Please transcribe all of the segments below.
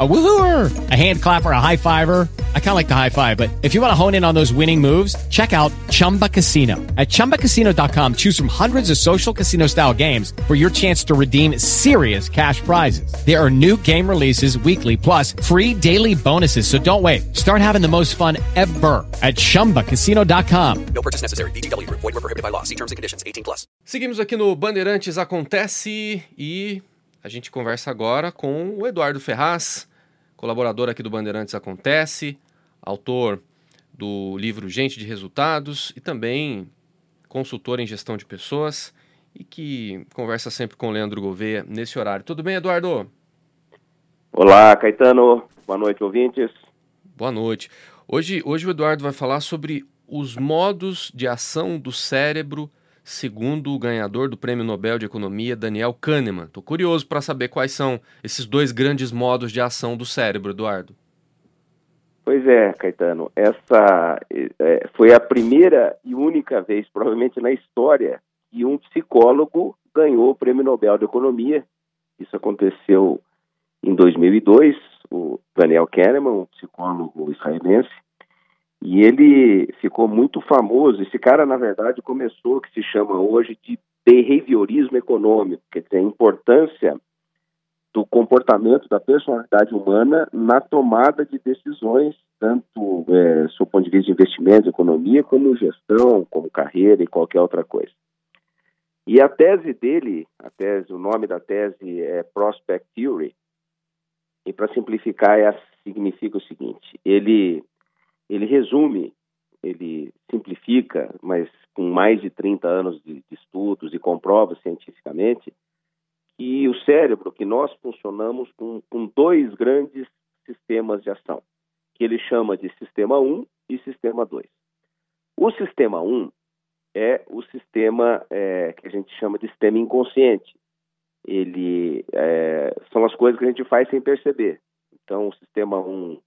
A woohooer, a hand clapper, a high fiver. I kind of like the high five, but if you want to hone in on those winning moves, check out Chumba Casino. At ChumbaCasino.com, choose from hundreds of social casino style games for your chance to redeem serious cash prizes. There are new game releases weekly, plus free daily bonuses. So don't wait. Start having the most fun ever at ChumbaCasino.com. No purchase necessary. VGW. Void were prohibited by law. See terms and conditions. 18 plus. Seguimos aqui no Bandeirantes Acontece e a gente conversa agora com o Eduardo Ferraz, colaborador aqui do Bandeirantes Acontece, autor do livro Gente de Resultados e também consultor em gestão de pessoas e que conversa sempre com o Leandro Gouveia nesse horário. Tudo bem, Eduardo? Olá, Caetano. Boa noite, ouvintes. Boa noite. Hoje, hoje o Eduardo vai falar sobre os modos de ação do cérebro segundo o ganhador do Prêmio Nobel de Economia, Daniel Kahneman. Estou curioso para saber quais são esses dois grandes modos de ação do cérebro, Eduardo. Pois é, Caetano. Essa é, foi a primeira e única vez, provavelmente na história, que um psicólogo ganhou o Prêmio Nobel de Economia. Isso aconteceu em 2002. O Daniel Kahneman, um psicólogo israelense, e ele ficou muito famoso. Esse cara, na verdade, começou o que se chama hoje de behaviorismo econômico, quer dizer, a importância do comportamento da personalidade humana na tomada de decisões, tanto é, do ponto de vista de investimento, economia, como gestão, como carreira e qualquer outra coisa. E a tese dele, a tese, o nome da tese é Prospect Theory, e para simplificar, é, significa o seguinte: ele ele resume, ele simplifica, mas com mais de 30 anos de, de estudos e comprova cientificamente que o cérebro, que nós funcionamos com, com dois grandes sistemas de ação, que ele chama de sistema 1 e sistema 2. O sistema 1 é o sistema é, que a gente chama de sistema inconsciente. Ele é, são as coisas que a gente faz sem perceber. Então, o sistema 1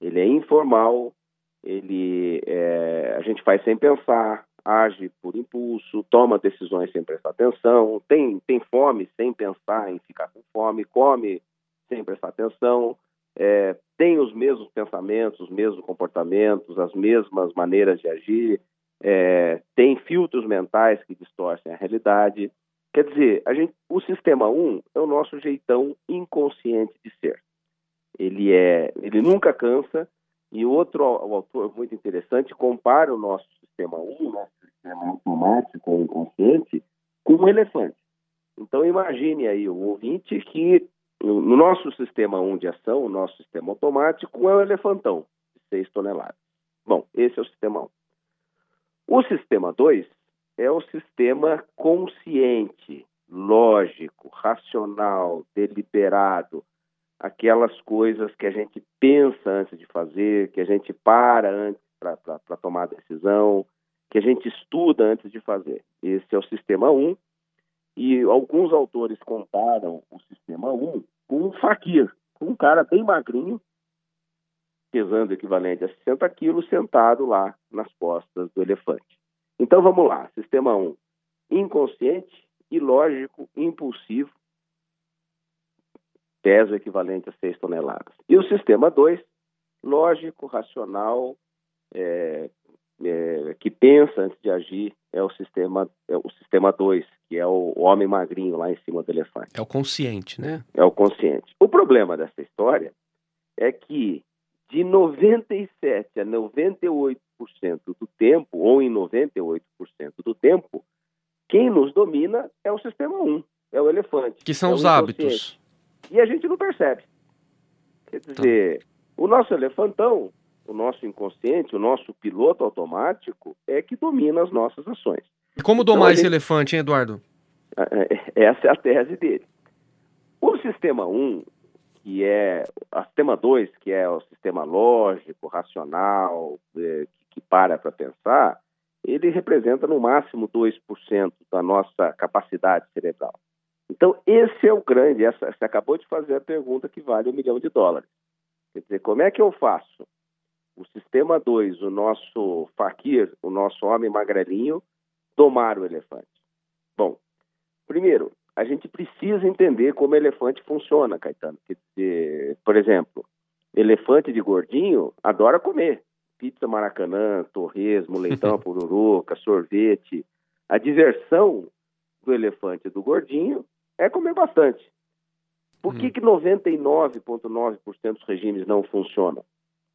ele é informal, ele é, a gente faz sem pensar, age por impulso, toma decisões sem prestar atenção, tem, tem fome sem pensar em ficar com fome, come sem prestar atenção, é, tem os mesmos pensamentos, os mesmos comportamentos, as mesmas maneiras de agir, é, tem filtros mentais que distorcem a realidade. Quer dizer, a gente, o sistema 1 é o nosso jeitão inconsciente de ser. Ele é, ele nunca cansa, e outro o autor muito interessante compara o nosso sistema 1, nosso sistema automático ou inconsciente, com um elefante. Então imagine aí o ouvinte que no nosso sistema 1 de ação, o nosso sistema automático é um elefantão de 6 toneladas. Bom, esse é o sistema 1. O sistema 2 é o sistema consciente, lógico, racional, deliberado, aquelas coisas que a gente pensa antes de fazer, que a gente para antes para tomar decisão, que a gente estuda antes de fazer. Esse é o sistema 1. E alguns autores comparam o sistema 1 com um faquir, com um cara bem magrinho, pesando equivalente a 60 quilos, sentado lá nas costas do elefante. Então vamos lá. Sistema 1, inconsciente, ilógico, impulsivo, peso equivalente a 6 toneladas. E o sistema 2, lógico, racional, é, é, que pensa antes de agir, é o sistema é o sistema 2, que é o, o homem magrinho lá em cima do elefante. É o consciente, né? É o consciente. O problema dessa história é que de 97 a 98% do tempo, ou em 98% do tempo, quem nos domina é o sistema 1, é o elefante. Que são é os hábitos. E a gente não percebe. Quer dizer, tá. o nosso elefantão, o nosso inconsciente, o nosso piloto automático é que domina as nossas ações. Como domar Então, esse gente- elefante, hein, Eduardo? É, Essa é a tese dele. O sistema 1, que é o sistema 2, que é o sistema lógico, racional, é, que para para pensar, ele representa no máximo 2% da nossa capacidade cerebral. Esse é o grande. Essa, você acabou de fazer a pergunta que vale um milhão de dólares. Quer dizer, como é que eu faço? O sistema 2, o nosso faquir, o nosso homem magrelinho, domar o elefante. Bom, primeiro, a gente precisa entender como o elefante funciona, Caetano. Quer dizer, por exemplo, elefante de gordinho adora comer. Pizza maracanã, torresmo, leitão, pururuca, sorvete. A diversão do elefante do gordinho é comer bastante. Por que, Hum. que 99,9% dos regimes não funcionam?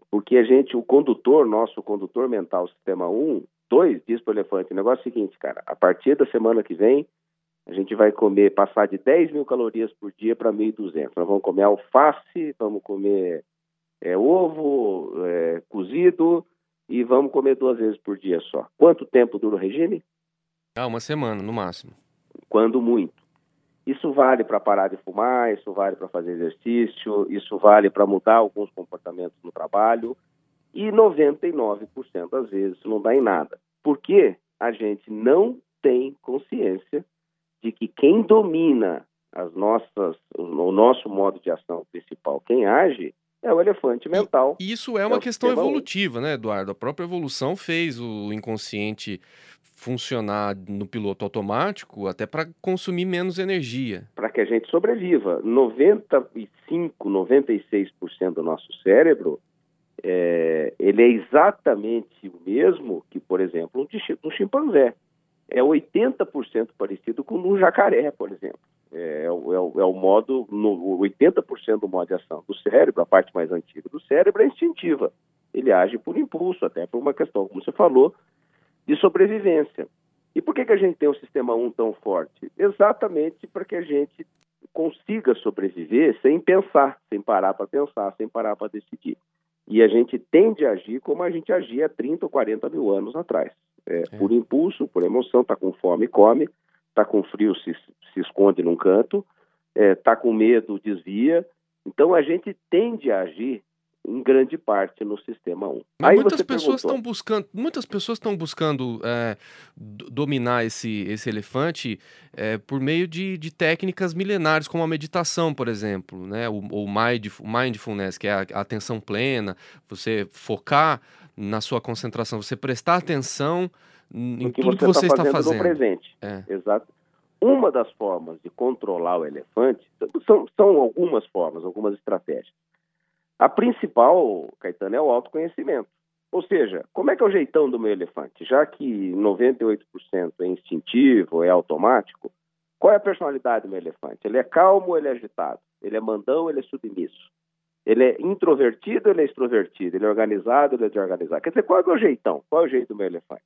Porque a gente, o condutor, nosso condutor mental, sistema 1, 2, diz para o elefante, o negócio é o seguinte, cara, a partir da semana que vem, a gente vai comer, passar de 10 mil calorias por dia para 1.200. Nós vamos comer alface, vamos comer é, ovo é, cozido e vamos comer duas vezes por dia só. Quanto tempo dura o regime? Ah, uma semana, no máximo. Quando muito. Isso vale para parar de fumar, isso vale para fazer exercício, isso vale para mudar alguns comportamentos no trabalho e 99% das vezes isso não dá em nada. Porque a gente não tem consciência de que quem domina as nossas, o nosso modo de ação principal, quem age, é o elefante mental. E Isso é uma o questão evolutiva, né, Eduardo? A própria evolução fez o inconsciente funcionar no piloto automático até para consumir menos energia. para que a gente sobreviva. 95, 96% do nosso cérebro, é, ele é exatamente o mesmo que, por exemplo, um, um chimpanzé. É 80% parecido com um jacaré, por exemplo. É, é o- é o- é modo, no, 80% do modo de ação do cérebro, a parte mais antiga do cérebro, é instintiva. Ele age por impulso, até por uma questão, como você falou, de sobrevivência. E por que, que a gente tem um sistema 1 tão forte? Exatamente para que a gente consiga sobreviver sem pensar, sem parar para pensar, sem parar para decidir. E a gente tende a agir como a gente agia há 30 ou 40 mil anos atrás. É, É. Por impulso, por emoção, está com fome, come, está com frio, se, se esconde num canto, está com medo, desvia. Então a gente tende a agir em grande parte no sistema 1. Mas Aí muitas pessoas estão buscando, muitas pessoas estão buscando é, do- dominar esse, esse elefante é, por meio de, de técnicas milenares, como a meditação, por exemplo, né? O, o mindf- mindfulness, que é a, atenção plena, você focar na sua concentração, você prestar atenção em que tudo você, que você está está fazendo, fazendo. no presente. É. Exato. Uma das formas de controlar o elefante são, são algumas formas, algumas estratégias. A principal, Caetano, é o autoconhecimento. Ou seja, como é que é o jeitão do meu elefante? Já que 98% é instintivo, é automático, qual é a personalidade do meu elefante? Ele é calmo ele é agitado? Ele é mandão ele é submisso? Ele é introvertido ele é extrovertido? Ele é organizado ele é desorganizado? Quer dizer, qual é o jeitão? Qual é o jeito do meu elefante?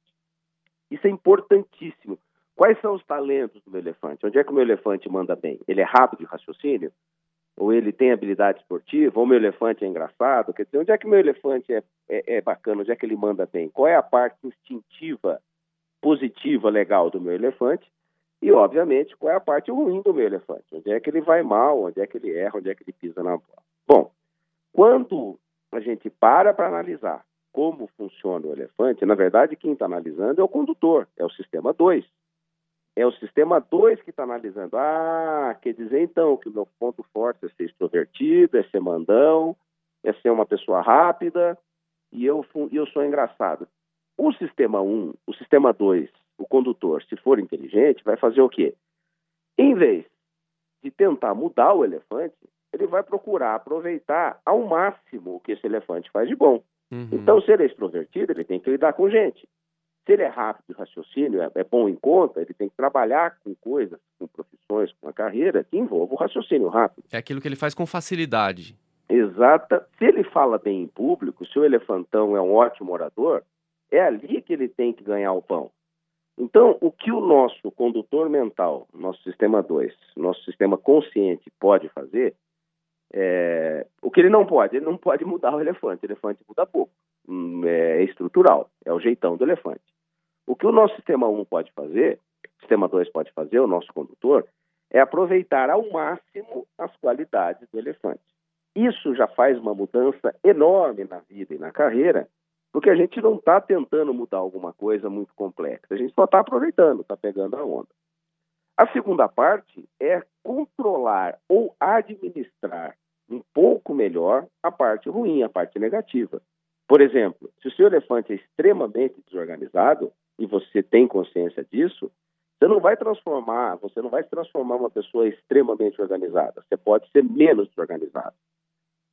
Isso é importantíssimo. Quais são os talentos do meu elefante? Onde é que o meu elefante manda bem? Ele é rápido de raciocínio? Ou ele tem habilidade esportiva? Ou meu elefante é engraçado? Quer dizer, onde é que meu elefante é, é, é bacana? Onde é que ele manda bem? Qual é a parte instintiva, positiva, legal do meu elefante? E, obviamente, qual é a parte ruim do meu elefante? Onde é que ele vai mal? Onde é que ele erra? Onde é que ele pisa na bola? Bom, quando a gente para para analisar como funciona o elefante, na verdade, quem está analisando é o condutor, é o sistema 2. É o sistema 2 que está analisando. Ah, quer dizer então que o meu ponto forte é ser extrovertido, é ser mandão, é ser uma pessoa rápida e eu, eu sou engraçado. O sistema 1, um, o sistema 2, o condutor, se for inteligente, vai fazer o quê? Em vez de tentar mudar o elefante, ele vai procurar aproveitar ao máximo o que esse elefante faz de bom. Uhum. Então, se ele é extrovertido, ele tem que lidar com gente. Se ele é rápido de raciocínio, é, é bom em conta, ele tem que trabalhar com coisas, com profissões, com a carreira que envolvam o raciocínio rápido. É aquilo que ele faz com facilidade. Exata. Se ele fala bem em público, se o elefantão é um ótimo orador, é ali que ele tem que ganhar o pão. Então, o que o nosso condutor mental, nosso sistema 2, nosso sistema consciente pode fazer, é... o que ele não pode, ele não pode mudar o elefante. O elefante muda pouco. Hum, É estrutural, é o jeitão do elefante. O que o nosso sistema 1 pode fazer, o sistema 2 pode fazer, o nosso condutor, é aproveitar ao máximo as qualidades do elefante. Isso já faz uma mudança enorme na vida e na carreira, porque a gente não está tentando mudar alguma coisa muito complexa, a gente só está aproveitando, está pegando a onda. A segunda parte é controlar ou administrar um pouco melhor a parte ruim, a parte negativa. Por exemplo, se o seu elefante é extremamente desorganizado e você tem consciência disso, você não vai transformar, você não vai se transformar uma pessoa extremamente organizada. Você pode ser menos desorganizado.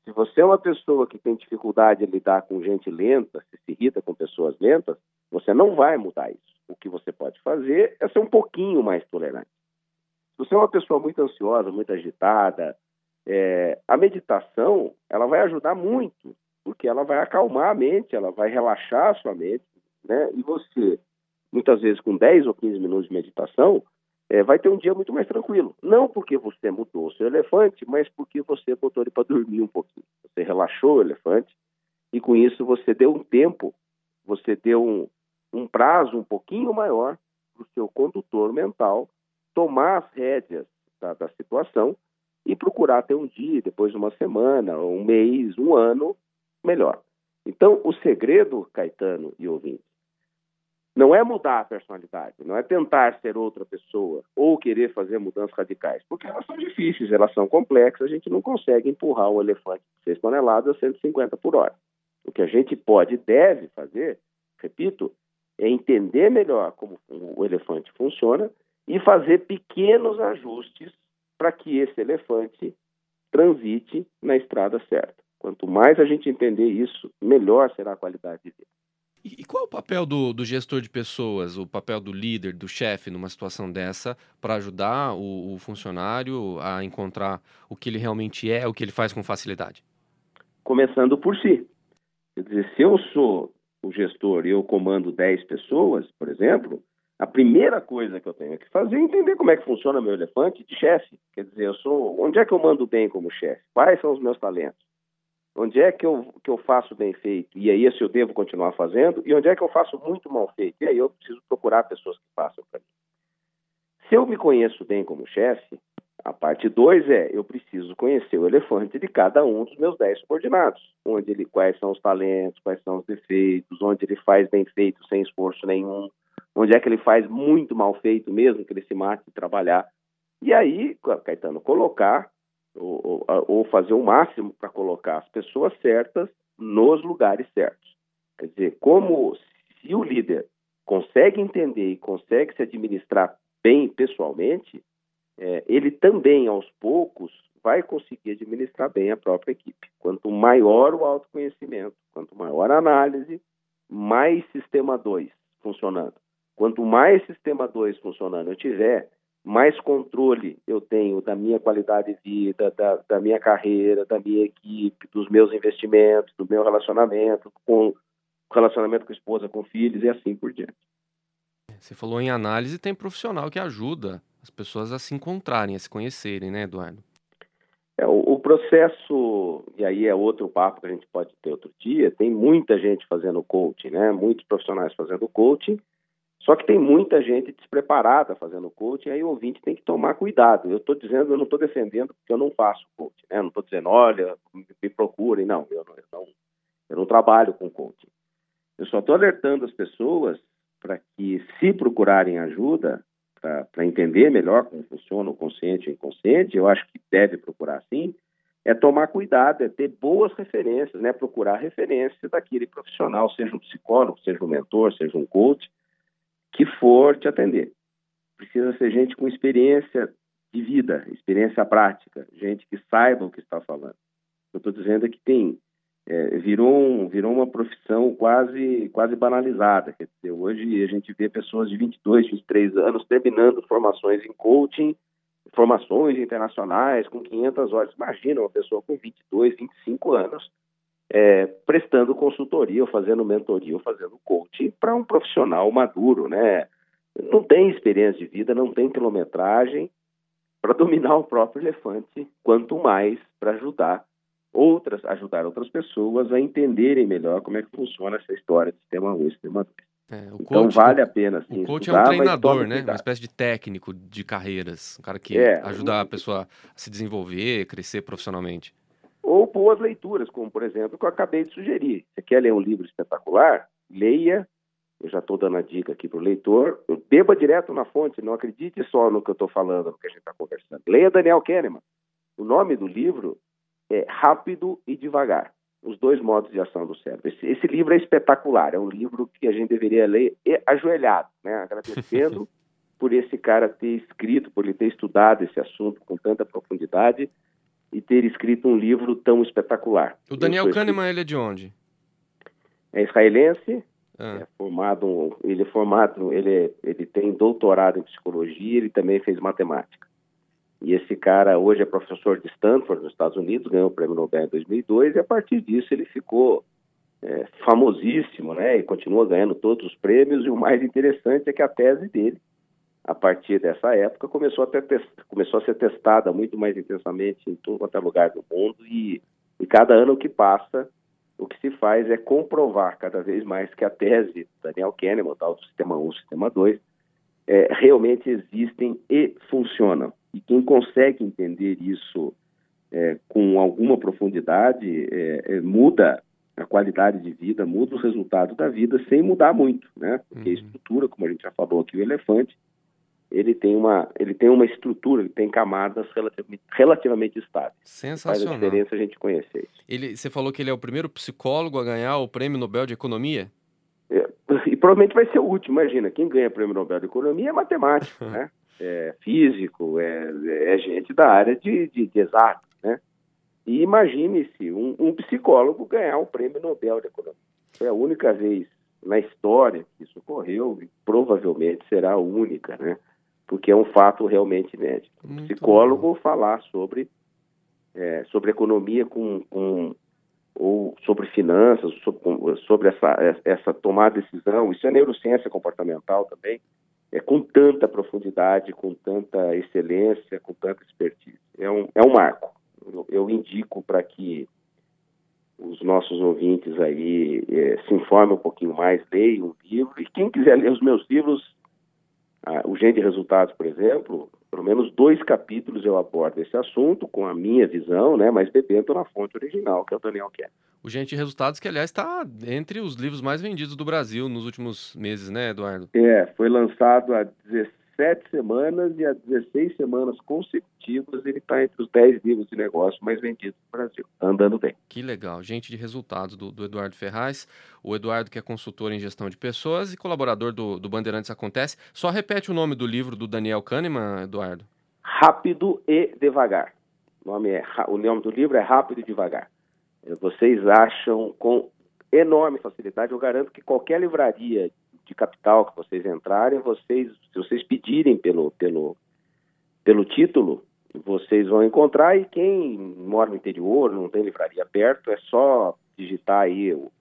Se você é uma pessoa que tem dificuldade em lidar com gente lenta, se, se irrita com pessoas lentas, você não vai mudar isso. O que você pode fazer é ser um pouquinho mais tolerante. Se você é uma pessoa muito ansiosa, muito agitada, é, a meditação ela vai ajudar muito, porque ela vai acalmar a mente, ela vai relaxar a sua mente, né? E você, muitas vezes com 10 ou 15 minutos de meditação, é, vai ter um dia muito mais tranquilo. Não porque você mudou o seu elefante, mas porque você botou ele para dormir um pouquinho. Você relaxou o elefante e com isso você deu um tempo, você deu um, um prazo um pouquinho maior para o seu condutor mental tomar as rédeas da, da situação e procurar ter um dia, depois de uma semana, um mês, um ano melhor. Então, o segredo, Caetano e ouvinte, não é mudar a personalidade, não é tentar ser outra pessoa ou querer fazer mudanças radicais, porque elas são difíceis, elas são complexas, a gente não consegue empurrar um elefante de 6 toneladas a 150 por hora. O que a gente pode e deve fazer, repito, é entender melhor como o elefante funciona e fazer pequenos ajustes para que esse elefante transite na estrada certa. Quanto mais a gente entender isso, melhor será a qualidade de vida. E qual é o papel do, do gestor de pessoas, o papel do líder, do chefe numa situação dessa, para ajudar o, o, funcionário a encontrar o que ele realmente é, o que ele faz com facilidade? Começando por si. Quer dizer, se eu sou o gestor e eu comando 10 pessoas, por exemplo, a primeira coisa que eu tenho que fazer é entender como é que funciona meu elefante de chefe. Quer dizer, eu sou, onde é que eu mando bem como chefe? Quais são os meus talentos? Onde é que eu, que eu faço bem feito? E aí, esse eu devo continuar fazendo? E onde é que eu faço muito mal feito? E aí, eu preciso procurar pessoas que façam para mim. Se eu me conheço bem como chefe, a parte 2 é eu preciso conhecer o elefante de cada um dos meus 10 subordinados. Onde ele, quais são os talentos, quais são os defeitos, onde ele faz bem feito sem esforço nenhum onde é que ele faz muito mal feito mesmo, que ele se mate de trabalhar. E aí, Caetano, colocar ou, ou fazer o máximo para colocar as pessoas certas nos lugares certos. Quer dizer, como se o líder consegue entender e consegue se administrar bem pessoalmente, é, ele também, aos poucos, vai conseguir administrar bem a própria equipe. Quanto maior o autoconhecimento, quanto maior a análise, mais sistema 2 funcionando. Quanto mais sistema 2 funcionando eu tiver, mais controle eu tenho da minha qualidade de vida, da, da, minha carreira, da minha equipe, dos meus investimentos, do meu relacionamento, com relacionamento com a esposa, com filhos e assim por diante. Você falou em análise, tem profissional que ajuda as pessoas a se encontrarem, a se conhecerem, né, Eduardo? É, o, o processo, e aí é outro papo que a gente pode ter outro dia, tem muita gente fazendo coaching, né? Muitos profissionais fazendo coaching, só que tem muita gente despreparada fazendo coaching, aí o ouvinte tem que tomar cuidado. Eu estou dizendo, eu não estou defendendo porque eu não faço coaching, né? Eu não estou dizendo, olha, me procurem, não eu, não, eu não, eu não trabalho com coaching. Eu só estou alertando as pessoas para que, se procurarem ajuda, para entender melhor como funciona o consciente e o inconsciente, eu acho que deve procurar sim, é tomar cuidado, é ter boas referências, né? procurar referências daquele profissional, seja um psicólogo, seja um mentor, seja um coach, que for te atender. Precisa ser gente com experiência de vida, experiência prática, gente que saiba o que está falando. Eu estou dizendo é que tem é, virou, um, virou uma profissão quase quase banalizada. Quer dizer, hoje a gente vê pessoas de 22, 23 anos terminando formações em coaching, formações internacionais com 500 horas. Imagina uma pessoa com 22, 25 anos é, prestando consultoria, ou fazendo mentoria, ou fazendo coaching para um profissional maduro, né? Não tem experiência de vida, não tem quilometragem para dominar o próprio elefante, quanto mais para ajudar outras, ajudar outras pessoas a entenderem melhor como é que funciona essa história de sistema 1 e sistema 2. É, o Então coach, vale a pena sim. o coach é um estudar, treinador, né? Uma cuidado. espécie de técnico de carreiras. Um cara que É, ajuda a pessoa a se desenvolver, crescer profissionalmente. Ou boas leituras, como por exemplo o que eu acabei de sugerir. Você quer ler um livro espetacular? Leia. Eu já estou dando a dica aqui para o leitor. Beba direto na fonte, não acredite só no que eu estou falando, no que a gente está conversando. Leia Daniel Kahneman. O nome do livro é Rápido e Devagar. Os dois modos de ação do cérebro. Esse, esse livro é espetacular. É um livro que a gente deveria ler ajoelhado, né? agradecendo por esse cara ter escrito, por ele ter estudado esse assunto com tanta profundidade e ter escrito um livro tão espetacular. O Daniel Kahneman, ele é de onde? É israelense, Ah, é formado, ele é formado, ele, é- ele tem doutorado em psicologia, ele também fez matemática. E esse cara hoje é professor de Stanford, nos Estados Unidos, ganhou o prêmio Nobel em 2002 e a partir disso ele ficou é, famosíssimo, né? E continua ganhando todos os prêmios e o mais interessante é que a tese dele, a partir dessa época, começou a, ter, começou a ser testada muito mais intensamente em todo quanto é lugar do mundo e, e cada ano que passa o que se faz é comprovar cada vez mais que a tese do Daniel Kahneman, tal do sistema 1, sistema 2, é, realmente existem e funcionam. E quem consegue entender isso é, com alguma profundidade é, é, muda a qualidade de vida, muda os resultados da vida sem mudar muito, né? Porque a Uhum. estrutura, como a gente já falou aqui, o elefante, ele tem uma, ele tem uma estrutura, ele tem camadas relativamente, relativamente estáveis. Faz a sensacional. diferença a gente conhecer isso. Ele, você falou que ele é o primeiro psicólogo a ganhar o prêmio Nobel de Economia? É, e provavelmente vai ser o último. Imagina, quem ganha prêmio Nobel de Economia é matemático, né? É físico, é, é gente da área de, de, de exato, né? E imagine-se um, um psicólogo ganhar o prêmio Nobel de Economia. Foi a única vez na história que isso ocorreu e provavelmente será a única, né? Porque é um fato realmente inédito. Um Muito psicólogo falar sobre, é, sobre economia com, com ou sobre finanças, sobre, sobre essa, essa tomar decisão, isso é neurociência comportamental também, é com tanta profundidade, com tanta excelência, com tanta expertise. É um, é um marco. Eu, eu indico para que os nossos ouvintes aí eh, se informem um pouquinho mais, leiam o livro, e quem quiser ler os meus livros, o Gen de Resultados, por exemplo, pelo menos dois capítulos eu abordo esse assunto com a minha visão, né, mas bebendo na fonte original, que é o Daniel Kerr. O Gente de Resultados, que aliás está entre os livros mais vendidos do Brasil nos últimos meses, né, Eduardo? É, foi lançado há 17 semanas e há 16 semanas consecutivas ele está entre os 10 livros de negócio mais vendidos do Brasil. Tá andando bem. Que legal. Gente de Resultados do, do Eduardo Ferraz. O Eduardo, que é consultor em gestão de pessoas e colaborador do, do Bandeirantes Acontece. Só repete o nome do livro do Daniel Kahneman, Eduardo. Rápido e devagar. O nome, é, o nome do livro é Rápido e Devagar. Vocês acham com enorme facilidade, eu garanto que qualquer livraria de capital que vocês entrarem, vocês, se vocês pedirem pelo, pelo, pelo título, vocês vão encontrar e quem mora no interior, não tem livraria perto, é só digitar aí o,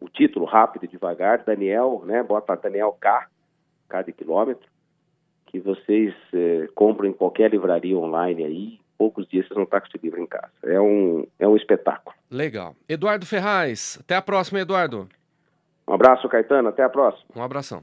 o título rápido e devagar, Daniel, né? Bota Daniel K, K de quilômetro, que vocês eh, compram em qualquer livraria online aí, poucos dias vocês vão estar com esse livro em casa. É um, é um espetáculo. Legal. Eduardo Ferraz. Até a próxima, Eduardo. Um abraço, Caetano, até a próxima. Um abração.